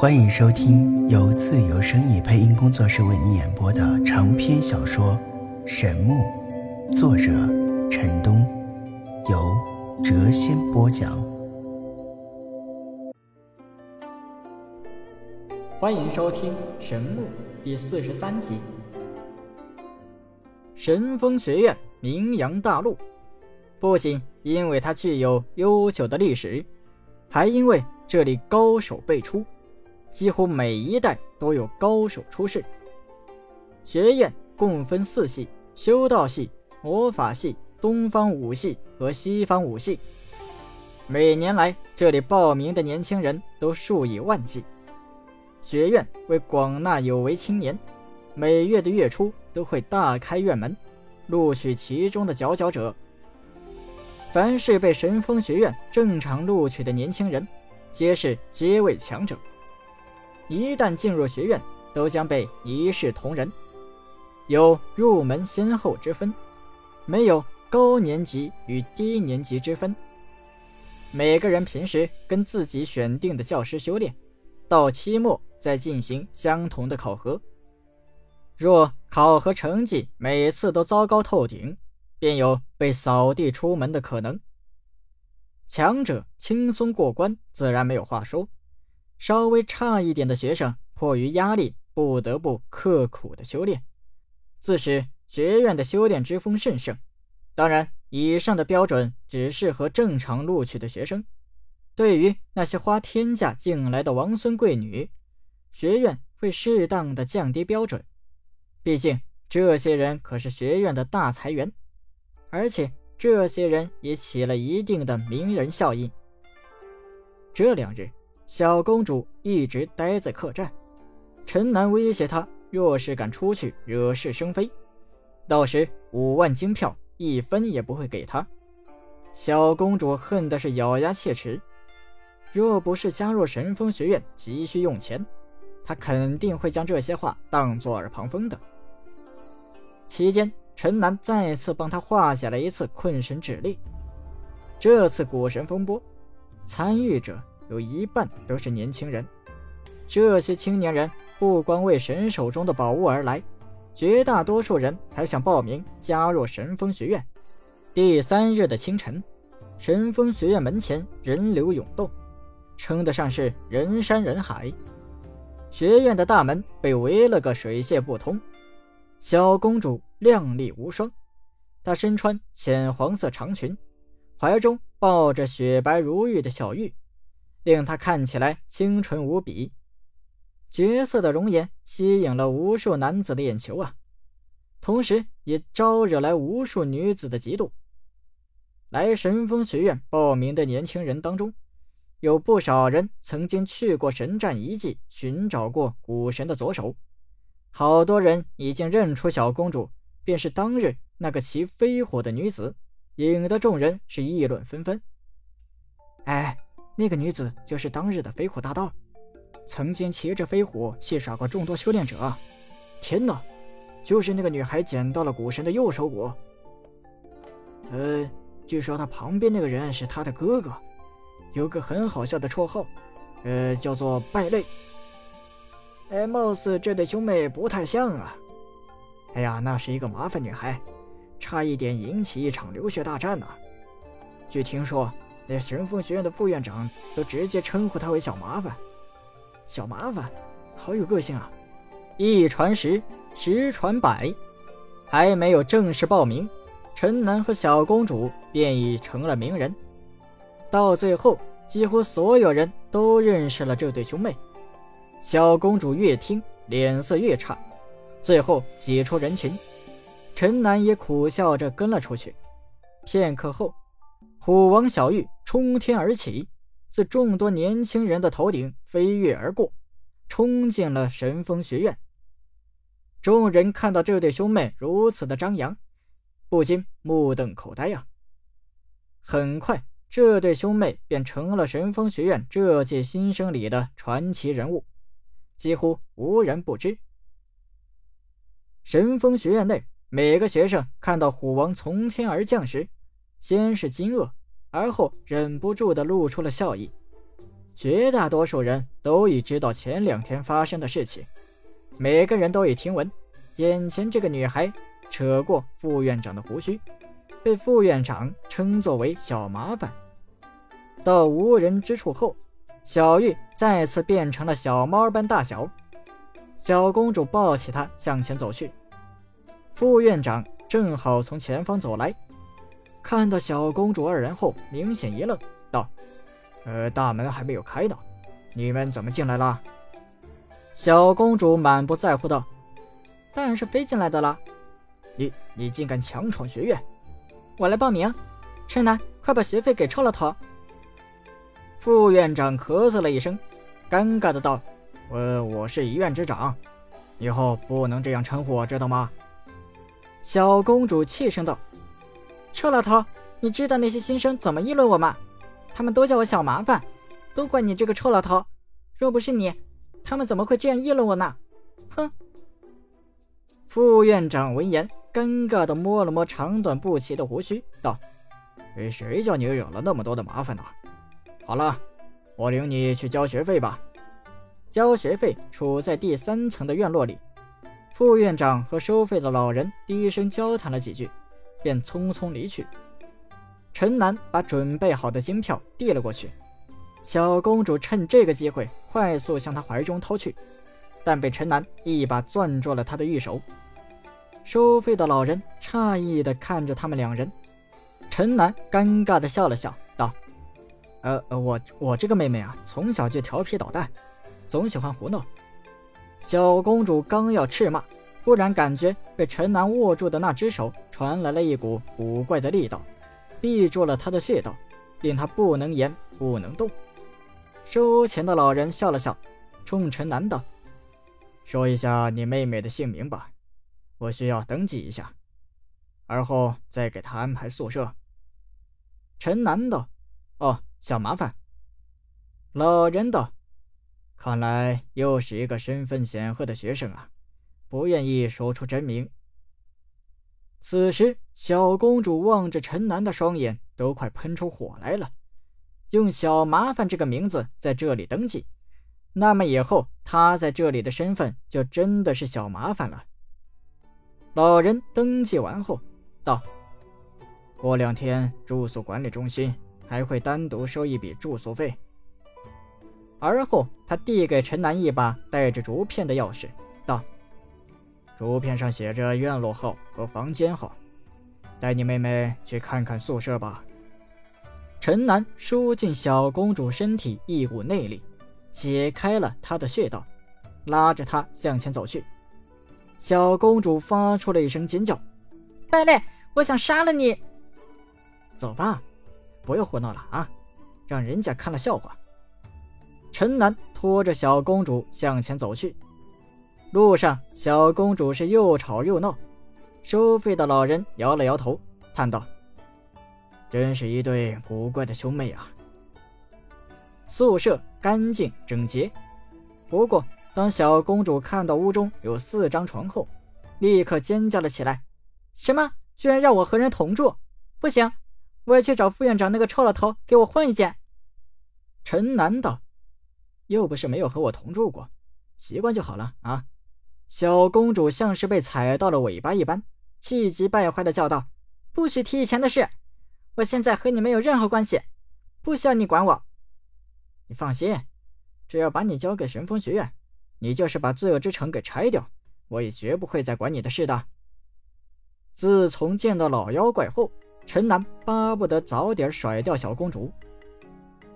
欢迎收听由自由声意配音工作室为你演播的长篇小说《神木》，作者陈东，由谪仙播讲。欢迎收听《神木》第四十三集。神风学院名扬大陆，不仅因为它具有悠久的历史，还因为这里高手辈出。几乎每一代都有高手出世。学院共分四系：修道系、魔法系、东方武系和西方武系。每年来这里报名的年轻人都数以万计。学院为广纳有为青年，每月的月初都会大开院门，录取其中的佼佼者。凡是被神风学院正常录取的年轻人，皆是阶位强者。一旦进入学院，都将被一视同仁，有入门先后之分，没有高年级与低年级之分。每个人平时跟自己选定的教师修炼，到期末再进行相同的考核。若考核成绩每次都糟糕透顶，便有被扫地出门的可能。强者轻松过关，自然没有话说。稍微差一点的学生，迫于压力，不得不刻苦的修炼，自是学院的修炼之风甚盛。当然，以上的标准只适合正常录取的学生。对于那些花天价进来的王孙贵女，学院会适当的降低标准。毕竟，这些人可是学院的大财源，而且这些人也起了一定的名人效应。这两日。小公主一直待在客栈，陈南威胁她，若是敢出去惹是生非，到时五万金票一分也不会给她。小公主恨的是咬牙切齿，若不是加入神风学院急需用钱，她肯定会将这些话当作耳旁风的。期间，陈南再次帮她画下了一次困神指令。这次古神风波，参与者。有一半都是年轻人，这些青年人不光为神手中的宝物而来，绝大多数人还想报名加入神风学院。第三日的清晨，神风学院门前人流涌动，称得上是人山人海。学院的大门被围了个水泄不通。小公主靓丽无双，她身穿浅黄色长裙，怀中抱着雪白如玉的小玉。令她看起来清纯无比，绝色的容颜吸引了无数男子的眼球啊，同时也招惹来无数女子的嫉妒。来神风学院报名的年轻人当中，有不少人曾经去过神战遗迹，寻找过古神的左手，好多人已经认出小公主便是当日那个骑飞火的女子，引得众人是议论纷纷。哎。那个女子就是当日的飞虎大盗，曾经骑着飞虎戏耍过众多修炼者。天哪，就是那个女孩捡到了古神的右手骨。呃，据说她旁边那个人是她的哥哥，有个很好笑的绰号，呃，叫做败类。哎，貌似这对兄妹不太像啊。哎呀，那是一个麻烦女孩，差一点引起一场流血大战呢。据听说。连神风学院的副院长都直接称呼他为“小麻烦”，小麻烦，好有个性啊！一传十，十传百，还没有正式报名，陈南和小公主便已成了名人。到最后，几乎所有人都认识了这对兄妹。小公主越听脸色越差，最后挤出人群，陈南也苦笑着跟了出去。片刻后。虎王小玉冲天而起，自众多年轻人的头顶飞跃而过，冲进了神风学院。众人看到这对兄妹如此的张扬，不禁目瞪口呆呀。很快，这对兄妹便成了神风学院这届新生里的传奇人物，几乎无人不知。神风学院内，每个学生看到虎王从天而降时，先是惊愕。而后忍不住的露出了笑意，绝大多数人都已知道前两天发生的事情，每个人都已听闻，眼前这个女孩扯过副院长的胡须，被副院长称作为小麻烦。到无人之处后，小玉再次变成了小猫般大小。小公主抱起她向前走去，副院长正好从前方走来，看到小公主二人后，明显一愣，道。呃，大门还没有开呢，你们怎么进来了？小公主满不在乎道：“当然是飞进来的了。你你竟敢强闯学院！我来报名。陈南，快把学费给臭老头。”副院长咳嗽了一声，尴尬的道：“呃我是一院之长，以后不能这样称呼我，知道吗？”小公主气声道：“臭老头，你知道那些新生怎么议论我吗？”他们都叫我小麻烦，都怪你这个臭老头！若不是你，他们怎么会这样议论我呢？哼！副院长闻言，尴尬的摸了摸长短不齐的胡须，道：“谁叫你惹了那么多的麻烦呢？好了，我领你去交学费吧。”交学费处在第三层的院落里。副院长和收费的老人低声交谈了几句，便匆匆离去。陈楠把准备好的金票递了过去，小公主趁这个机会快速向他怀中掏去，但被陈楠一把攥住了他的玉手。收费的老人诧异地看着他们两人，陈楠尴尬地笑了笑，道：“呃，我我这个妹妹啊，从小就调皮捣蛋，总喜欢胡闹。”小公主刚要斥骂，忽然感觉被陈南握住的那只手传来了一股古怪的力道。闭住了他的穴道，令他不能言，不能动。收钱的老人笑了笑，冲陈南道：“说一下你妹妹的姓名吧，我需要登记一下，而后再给她安排宿舍。”陈南道：“哦，小麻烦。”老人道：“看来又是一个身份显赫的学生啊，不愿意说出真名。”此时，小公主望着陈南的双眼都快喷出火来了。用“小麻烦”这个名字在这里登记，那么以后她在这里的身份就真的是小麻烦了。老人登记完后道：“过两天住宿管理中心还会单独收一笔住宿费。”而后，他递给陈南一把带着竹片的钥匙，道。竹片上写着院落号和房间号，带你妹妹去看看宿舍吧。陈南输进小公主身体一股内力，解开了她的穴道，拉着她向前走去。小公主发出了一声尖叫：“败类，我想杀了你！”走吧，不要胡闹了啊，让人家看了笑话。陈南拖着小公主向前走去。路上，小公主是又吵又闹。收费的老人摇了摇头，叹道：“真是一对古怪的兄妹啊。”宿舍干净整洁，不过当小公主看到屋中有四张床后，立刻尖叫了起来：“什么？居然让我和人同住？不行！我要去找副院长那个臭老头，给我换一间。”陈南道：“又不是没有和我同住过，习惯就好了啊。”小公主像是被踩到了尾巴一般，气急败坏的叫道：“不许提以前的事！我现在和你没有任何关系，不需要你管我。你放心，只要把你交给神风学院，你就是把罪恶之城给拆掉，我也绝不会再管你的事的。”自从见到老妖怪后，陈南巴不得早点甩掉小公主。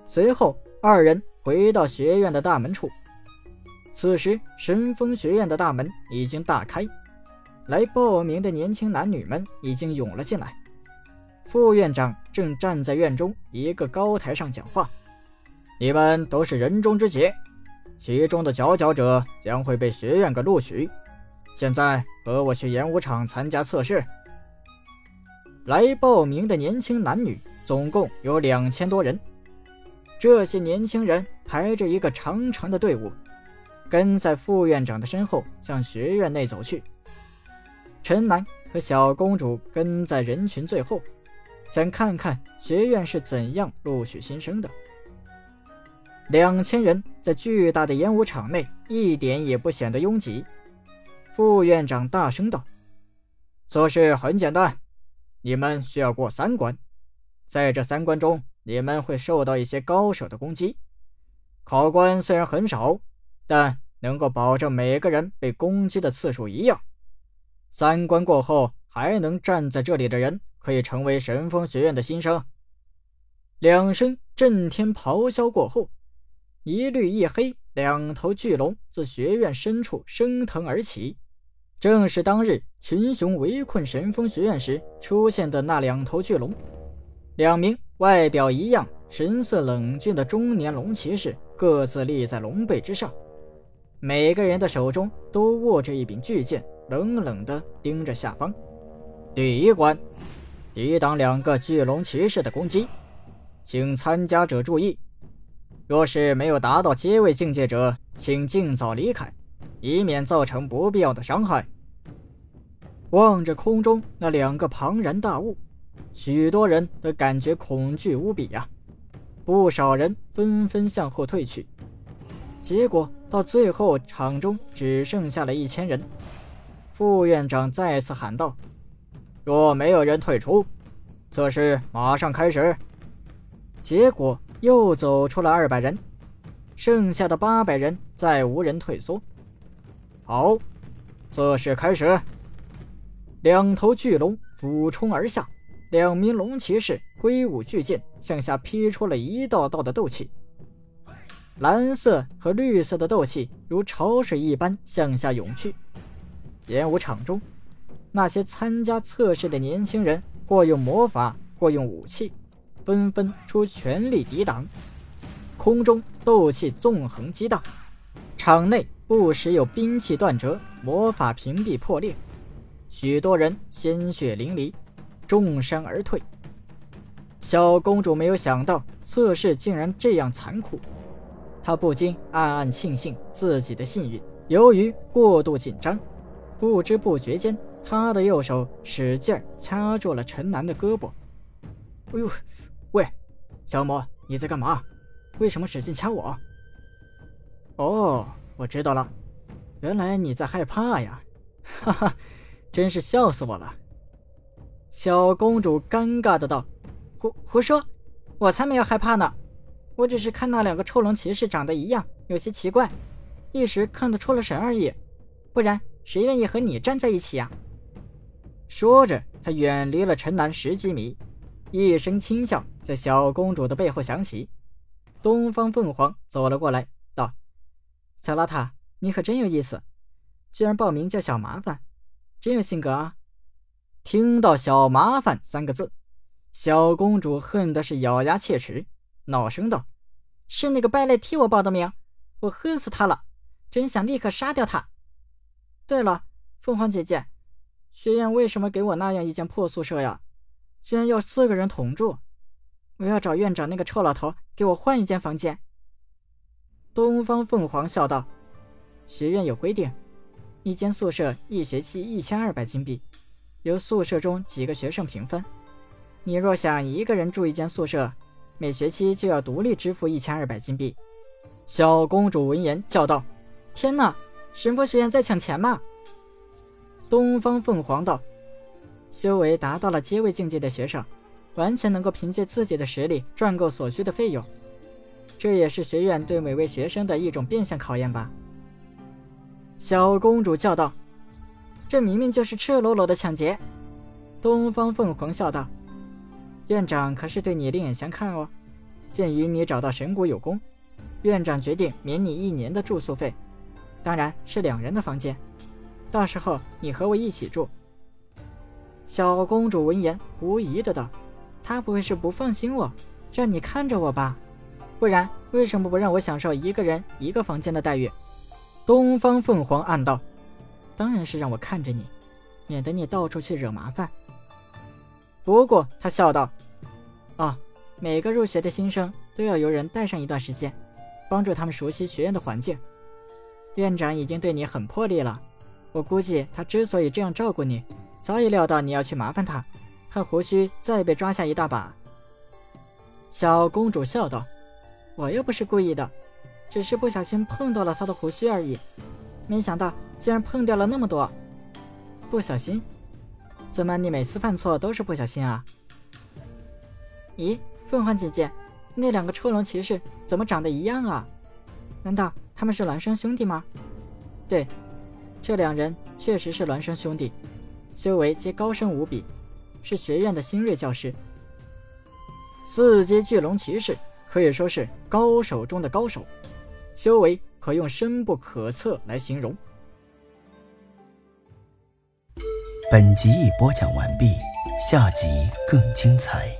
随后，二人回到学院的大门处。此时，神风学院的大门已经大开，来报名的年轻男女们已经涌了进来。副院长正站在院中一个高台上讲话：“你们都是人中之杰，其中的佼佼者将会被学院给录取。现在和我去演武场参加测试。”来报名的年轻男女总共有两千多人，这些年轻人排着一个长长的队伍。跟在副院长的身后向学院内走去，陈南和小公主跟在人群最后，想看看学院是怎样录取新生的。两千人在巨大的演武场内一点也不显得拥挤。副院长大声道：“测试很简单，你们需要过三关，在这三关中，你们会受到一些高手的攻击。考官虽然很少，但能够保证每个人被攻击的次数一样。三关过后还能站在这里的人，可以成为神风学院的新生。”两声震天咆哮过后，一绿一黑两头巨龙自学院深处升腾而起，正是当日群雄围困神风学院时出现的那两头巨龙。两名外表一样、神色冷峻的中年龙骑士各自立在龙背之上，每个人的手中都握着一柄巨剑，冷冷地盯着下方。第一关，抵挡两个巨龙骑士的攻击。请参加者注意，若是没有达到阶位境界者，请尽早离开，以免造成不必要的伤害。望着空中那两个庞然大物，许多人都感觉恐惧无比呀，不少人纷纷向后退去。结果到最后，场中只剩下了一千人。副院长再次喊道：“若没有人退出，测试马上开始。”结果又走出了二百人，剩下的八百人再无人退缩。好，测试开始。两头巨龙俯冲而下，两名龙骑士挥舞巨剑向下劈出了一道道的斗气，蓝色和绿色的斗气如潮水一般向下涌去。演武场中，那些参加测试的年轻人或用魔法，或用武器。纷纷出全力抵挡，空中斗气纵横激荡，场内不时有兵器断折、魔法屏蔽破裂，许多人鲜血淋漓，重伤而退。小公主没有想到测试竟然这样残酷，他不禁暗暗庆幸自己的幸运。由于过度紧张，不知不觉间，他的右手使劲掐住了陈楠的胳膊。哎呦！喂，小魔，你在干嘛？为什么使劲掐我？哦，我知道了，原来你在害怕呀！哈哈，真是笑死我了。小公主尴尬的道：“胡胡说，我才没有害怕呢，我只是看那两个臭龙骑士长得一样，有些奇怪，一时看得出了神而已。不然谁愿意和你站在一起呀？”说着，他远离了陈南十几米。一声轻笑在小公主的背后响起，东方凤凰走了过来，道：“小邋遢，你可真有意思，居然报名叫小麻烦，真有性格啊！”听到“小麻烦”三个字，小公主恨的是咬牙切齿，恼声道：“是那个败类替我报的名，我恨死他了，真想立刻杀掉他。对了，凤凰姐姐，学院为什么给我那样一间破宿舍呀？”居然要四个人同住，我要找院长那个臭老头给我换一间房间。东方凤凰笑道：“学院有规定，一间宿舍一学期一千二百金币，由宿舍中几个学生平分。你若想一个人住一间宿舍，每学期就要独立支付一千二百金币。”小公主闻言叫道：“天哪，神佛学院在抢钱吗？”东方凤凰道。修为达到了阶位境界的学生，完全能够凭借自己的实力赚够所需的费用。这也是学院对每位学生的一种变相考验吧？小公主叫道：“这明明就是赤裸裸的抢劫！”东方凤凰笑道：“院长可是对你另眼相看哦。鉴于你找到神谷有功，院长决定免你一年的住宿费，当然是两人的房间。到时候你和我一起住。”小公主闻言，狐疑的道：“他不会是不放心我，让你看着我吧？不然为什么不让我享受一个人一个房间的待遇？”东方凤凰暗道：“当然是让我看着你，免得你到处去惹麻烦。”不过他笑道：“哦，每个入学的新生都要由人带上一段时间，帮助他们熟悉学院的环境。院长已经对你很破例了，我估计他之所以这样照顾你。”早已料到你要去麻烦他，恨胡须再被抓下一大把。小公主笑道：“我又不是故意的，只是不小心碰到了他的胡须而已。没想到竟然碰掉了那么多。不小心？怎么你每次犯错都是不小心啊？咦，凤凰姐姐，那两个臭龙骑士怎么长得一样啊？难道他们是孪生兄弟吗？对，这两人确实是孪生兄弟，修为皆高深无比，是学院的新锐教师。四阶巨龙骑士可以说是高手中的高手，修为可用深不可测来形容。本集已播讲完毕，下集更精彩。